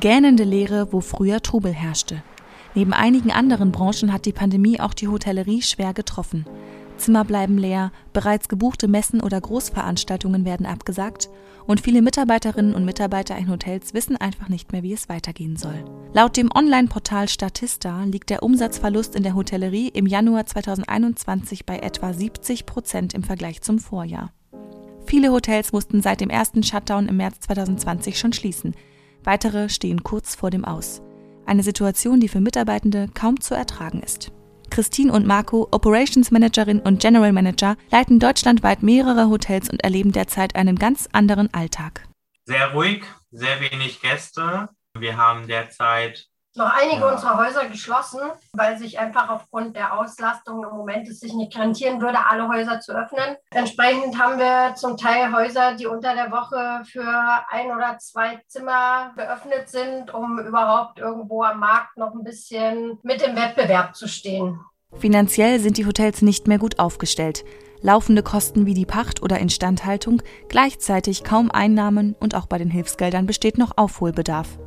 Gähnende Leere, wo früher Trubel herrschte. Neben einigen anderen Branchen hat die Pandemie auch die Hotellerie schwer getroffen. Zimmer bleiben leer, bereits gebuchte Messen oder Großveranstaltungen werden abgesagt und viele Mitarbeiterinnen und Mitarbeiter in Hotels wissen einfach nicht mehr, wie es weitergehen soll. Laut dem Online-Portal Statista liegt der Umsatzverlust in der Hotellerie im Januar 2021 bei etwa 70 Prozent im Vergleich zum Vorjahr. Viele Hotels mussten seit dem ersten Shutdown im März 2020 schon schließen. Weitere stehen kurz vor dem Aus. Eine Situation, die für Mitarbeitende kaum zu ertragen ist. Christine und Marco, Operations Managerin und General Manager, leiten deutschlandweit mehrere Hotels und erleben derzeit einen ganz anderen Alltag. Sehr ruhig, sehr wenig Gäste. Wir haben derzeit noch einige ja. unserer Häuser geschlossen, weil sich einfach aufgrund der Auslastung im Moment es sich nicht rentieren würde, alle Häuser zu öffnen. Entsprechend haben wir zum Teil Häuser, die unter der Woche für ein oder zwei Zimmer geöffnet sind, um überhaupt irgendwo am Markt noch ein bisschen mit im Wettbewerb zu stehen. Finanziell sind die Hotels nicht mehr gut aufgestellt. Laufende Kosten wie die Pacht oder Instandhaltung, gleichzeitig kaum Einnahmen und auch bei den Hilfsgeldern besteht noch Aufholbedarf.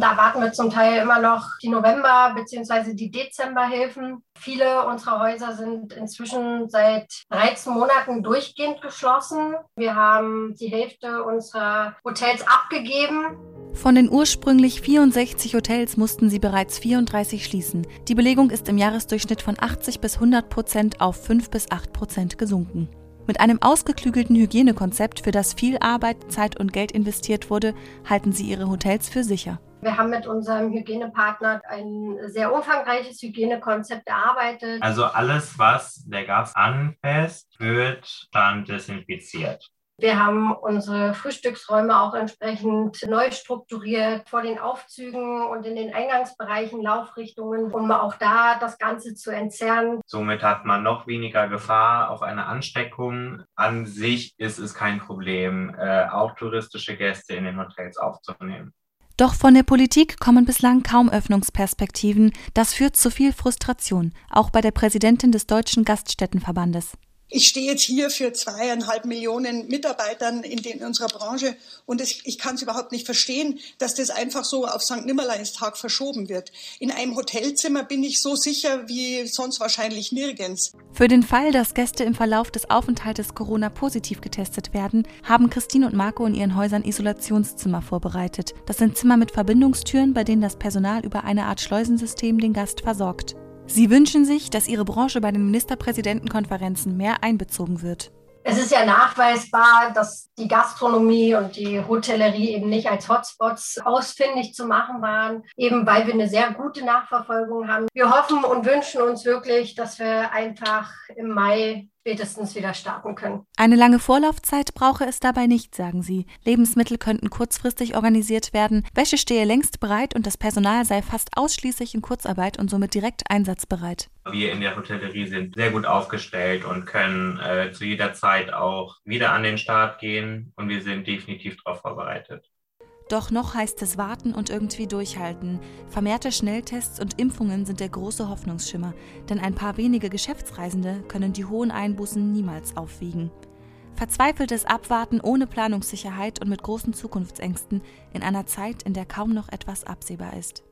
Da warten wir zum Teil immer noch die November- bzw. die Dezemberhilfen. Viele unserer Häuser sind inzwischen seit 13 Monaten durchgehend geschlossen. Wir haben die Hälfte unserer Hotels abgegeben. Von den ursprünglich 64 Hotels mussten sie bereits 34 schließen. Die Belegung ist im Jahresdurchschnitt von 80 bis 100 Prozent auf 5 bis 8 Prozent gesunken. Mit einem ausgeklügelten Hygienekonzept, für das viel Arbeit, Zeit und Geld investiert wurde, halten sie ihre Hotels für sicher. Wir haben mit unserem Hygienepartner ein sehr umfangreiches Hygienekonzept erarbeitet. Also alles, was der Gast anfasst, wird dann desinfiziert. Wir haben unsere Frühstücksräume auch entsprechend neu strukturiert vor den Aufzügen und in den Eingangsbereichen, Laufrichtungen, um auch da das Ganze zu entzerren. Somit hat man noch weniger Gefahr auf eine Ansteckung. An sich ist es kein Problem, äh, auch touristische Gäste in den Hotels aufzunehmen. Doch von der Politik kommen bislang kaum Öffnungsperspektiven. Das führt zu viel Frustration, auch bei der Präsidentin des Deutschen Gaststättenverbandes. Ich stehe jetzt hier für zweieinhalb Millionen Mitarbeitern in, den, in unserer Branche und es, ich kann es überhaupt nicht verstehen, dass das einfach so auf St. Nimmerleinstag verschoben wird. In einem Hotelzimmer bin ich so sicher wie sonst wahrscheinlich nirgends. Für den Fall, dass Gäste im Verlauf des Aufenthaltes Corona positiv getestet werden, haben Christine und Marco in ihren Häusern Isolationszimmer vorbereitet. Das sind Zimmer mit Verbindungstüren, bei denen das Personal über eine Art Schleusensystem den Gast versorgt. Sie wünschen sich, dass Ihre Branche bei den Ministerpräsidentenkonferenzen mehr einbezogen wird. Es ist ja nachweisbar, dass die Gastronomie und die Hotellerie eben nicht als Hotspots ausfindig zu machen waren, eben weil wir eine sehr gute Nachverfolgung haben. Wir hoffen und wünschen uns wirklich, dass wir einfach im Mai spätestens wieder starten können. Eine lange Vorlaufzeit brauche es dabei nicht, sagen sie. Lebensmittel könnten kurzfristig organisiert werden, Wäsche stehe längst bereit und das Personal sei fast ausschließlich in Kurzarbeit und somit direkt einsatzbereit. Wir in der Hotellerie sind sehr gut aufgestellt und können äh, zu jeder Zeit auch wieder an den Start gehen und wir sind definitiv darauf vorbereitet. Doch noch heißt es warten und irgendwie durchhalten. Vermehrte Schnelltests und Impfungen sind der große Hoffnungsschimmer, denn ein paar wenige Geschäftsreisende können die hohen Einbußen niemals aufwiegen. Verzweifeltes Abwarten ohne Planungssicherheit und mit großen Zukunftsängsten in einer Zeit, in der kaum noch etwas absehbar ist.